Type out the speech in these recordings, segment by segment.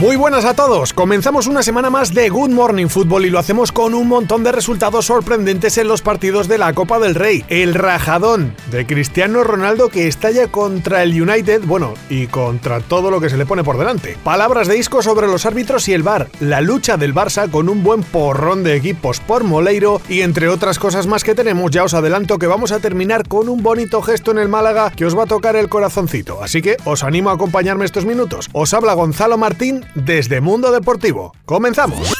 Muy buenas a todos. Comenzamos una semana más de Good Morning Football y lo hacemos con un montón de resultados sorprendentes en los partidos de la Copa del Rey. El rajadón de Cristiano Ronaldo que estalla contra el United, bueno, y contra todo lo que se le pone por delante. Palabras de Isco sobre los árbitros y el VAR. La lucha del Barça con un buen porrón de equipos por Moleiro y entre otras cosas más que tenemos, ya os adelanto que vamos a terminar con un bonito gesto en el Málaga que os va a tocar el corazoncito. Así que os animo a acompañarme estos minutos. Os habla Gonzalo Martín desde Mundo Deportivo. ¡Comenzamos!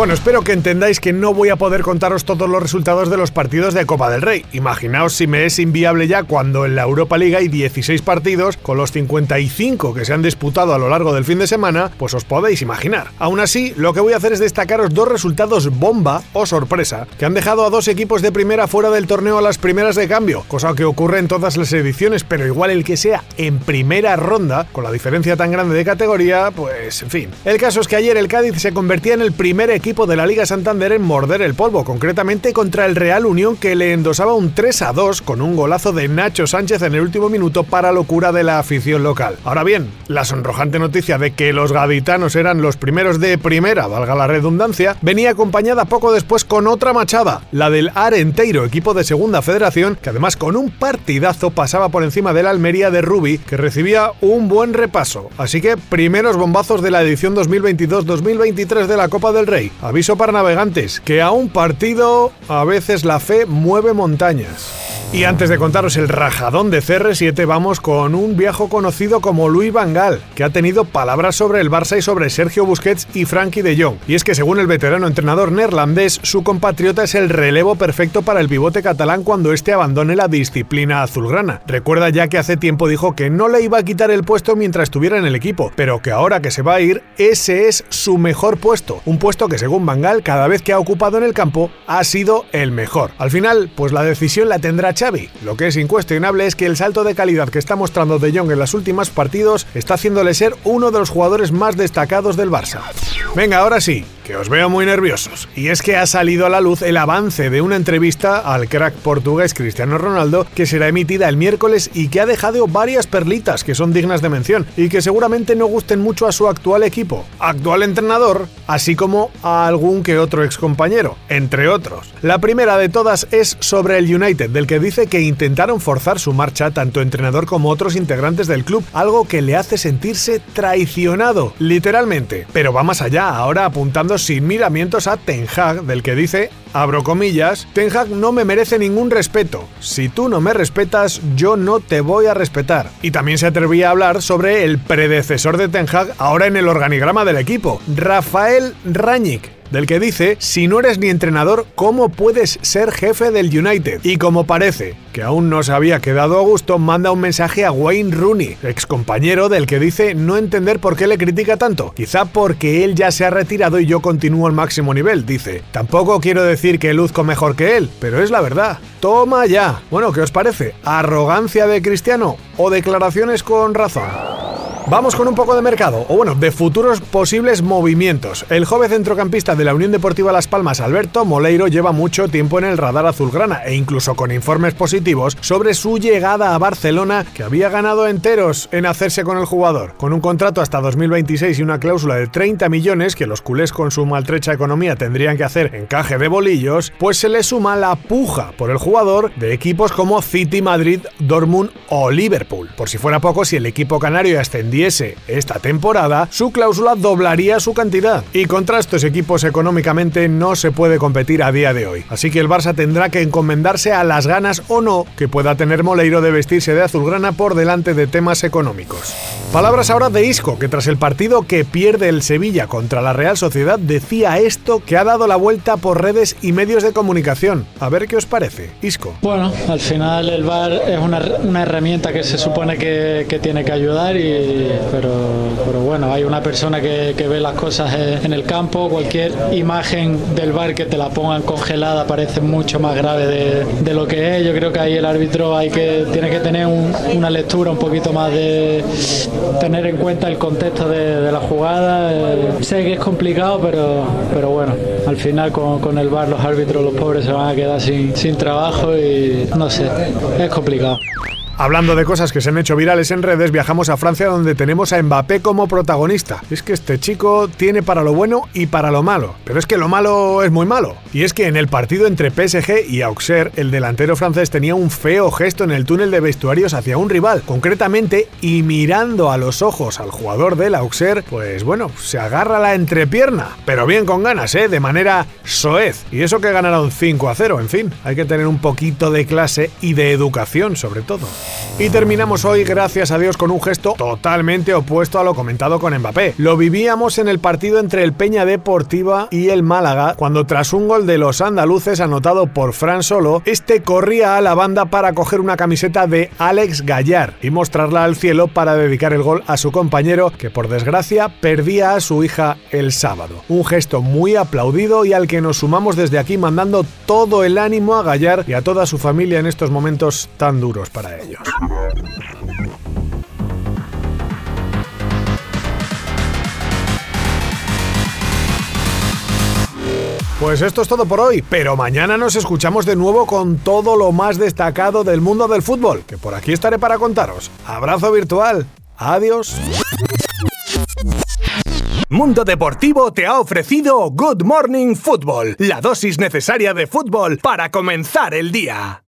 Bueno, espero que entendáis que no voy a poder contaros todos los resultados de los partidos de Copa del Rey. Imaginaos si me es inviable ya cuando en la Europa League hay 16 partidos, con los 55 que se han disputado a lo largo del fin de semana, pues os podéis imaginar. Aún así, lo que voy a hacer es destacaros dos resultados bomba o sorpresa que han dejado a dos equipos de primera fuera del torneo a las primeras de cambio, cosa que ocurre en todas las ediciones, pero igual el que sea en primera ronda, con la diferencia tan grande de categoría, pues en fin. El caso es que ayer el Cádiz se convertía en el primer equipo de la Liga Santander en morder el polvo, concretamente contra el Real Unión que le endosaba un 3 a 2 con un golazo de Nacho Sánchez en el último minuto para locura de la afición local. Ahora bien, la sonrojante noticia de que los gaditanos eran los primeros de primera, valga la redundancia, venía acompañada poco después con otra machada, la del Arenteiro, equipo de segunda federación, que además con un partidazo pasaba por encima de la Almería de Rubi, que recibía un buen repaso. Así que primeros bombazos de la edición 2022-2023 de la Copa del Rey. Aviso para navegantes, que a un partido a veces la fe mueve montañas. Y antes de contaros el rajadón de CR7, vamos con un viejo conocido como Luis Van Gaal, que ha tenido palabras sobre el Barça y sobre Sergio Busquets y Frankie de Jong. Y es que según el veterano entrenador neerlandés, su compatriota es el relevo perfecto para el pivote catalán cuando éste abandone la disciplina azulgrana. Recuerda ya que hace tiempo dijo que no le iba a quitar el puesto mientras estuviera en el equipo, pero que ahora que se va a ir, ese es su mejor puesto. Un puesto que según Van Gaal, cada vez que ha ocupado en el campo, ha sido el mejor. Al final, pues la decisión la tendrá Xavi. Lo que es incuestionable es que el salto de calidad que está mostrando De Jong en los últimos partidos está haciéndole ser uno de los jugadores más destacados del Barça. Venga, ahora sí, que os veo muy nerviosos. Y es que ha salido a la luz el avance de una entrevista al crack portugués Cristiano Ronaldo que será emitida el miércoles y que ha dejado varias perlitas que son dignas de mención y que seguramente no gusten mucho a su actual equipo, actual entrenador, así como a algún que otro excompañero, entre otros. La primera de todas es sobre el United, del que dice que intentaron forzar su marcha tanto entrenador como otros integrantes del club, algo que le hace sentirse traicionado, literalmente. Pero va más allá, ahora apuntando sin miramientos a Ten Hag, del que dice, abro comillas, Ten Hag no me merece ningún respeto. Si tú no me respetas, yo no te voy a respetar. Y también se atrevía a hablar sobre el predecesor de Ten Hag ahora en el organigrama del equipo, Rafael Rangnick del que dice, si no eres ni entrenador, ¿cómo puedes ser jefe del United? Y como parece que aún no se había quedado a gusto, manda un mensaje a Wayne Rooney, ex compañero del que dice no entender por qué le critica tanto. Quizá porque él ya se ha retirado y yo continúo al máximo nivel, dice. Tampoco quiero decir que luzco mejor que él, pero es la verdad. Toma ya. Bueno, ¿qué os parece? ¿Arrogancia de Cristiano o declaraciones con razón? Vamos con un poco de mercado, o bueno, de futuros posibles movimientos. El joven centrocampista de la Unión Deportiva Las Palmas, Alberto Moleiro, lleva mucho tiempo en el radar azulgrana e incluso con informes positivos sobre su llegada a Barcelona, que había ganado enteros en hacerse con el jugador. Con un contrato hasta 2026 y una cláusula de 30 millones que los culés con su maltrecha economía tendrían que hacer encaje de bolillos, pues se le suma la puja por el jugador de equipos como City, Madrid, Dortmund o Liverpool. Por si fuera poco, si el equipo canario esta temporada, su cláusula doblaría su cantidad. Y contra estos equipos económicamente no se puede competir a día de hoy. Así que el Barça tendrá que encomendarse a las ganas o no que pueda tener Moleiro de vestirse de azulgrana por delante de temas económicos. Palabras ahora de Isco, que tras el partido que pierde el Sevilla contra la Real Sociedad decía esto que ha dado la vuelta por redes y medios de comunicación. A ver qué os parece. Isco. Bueno, al final el VAR es una, una herramienta que se supone que, que tiene que ayudar y pero, pero bueno, hay una persona que, que, ve las cosas en el campo, cualquier imagen del bar que te la pongan congelada parece mucho más grave de, lo que es. Yo creo que ahí el árbitro hay que, tiene que tener un, una lectura un poquito más de tener en cuenta el contexto de, de la jugada. Eh, sé que es complicado, pero, pero bueno, al final con, con el bar los árbitros, los pobres se van a quedar sin, sin trabajo y no sé, es complicado. Hablando de cosas que se han hecho virales en redes, viajamos a Francia donde tenemos a Mbappé como protagonista. Es que este chico tiene para lo bueno y para lo malo, pero es que lo malo es muy malo. Y es que en el partido entre PSG y Auxerre, el delantero francés tenía un feo gesto en el túnel de vestuarios hacia un rival, concretamente, y mirando a los ojos al jugador del Auxerre, pues bueno, se agarra la entrepierna, pero bien con ganas, ¿eh? De manera soez. Y eso que ganaron 5 a 0, en fin, hay que tener un poquito de clase y de educación sobre todo. Y terminamos hoy, gracias a Dios, con un gesto totalmente opuesto a lo comentado con Mbappé. Lo vivíamos en el partido entre el Peña Deportiva y el Málaga, cuando tras un gol de los andaluces anotado por Fran Solo, este corría a la banda para coger una camiseta de Alex Gallar y mostrarla al cielo para dedicar el gol a su compañero, que por desgracia perdía a su hija el sábado. Un gesto muy aplaudido y al que nos sumamos desde aquí mandando todo el ánimo a Gallar y a toda su familia en estos momentos tan duros para ellos. Pues esto es todo por hoy, pero mañana nos escuchamos de nuevo con todo lo más destacado del mundo del fútbol, que por aquí estaré para contaros. Abrazo virtual. Adiós. Mundo Deportivo te ha ofrecido Good Morning Football, la dosis necesaria de fútbol para comenzar el día.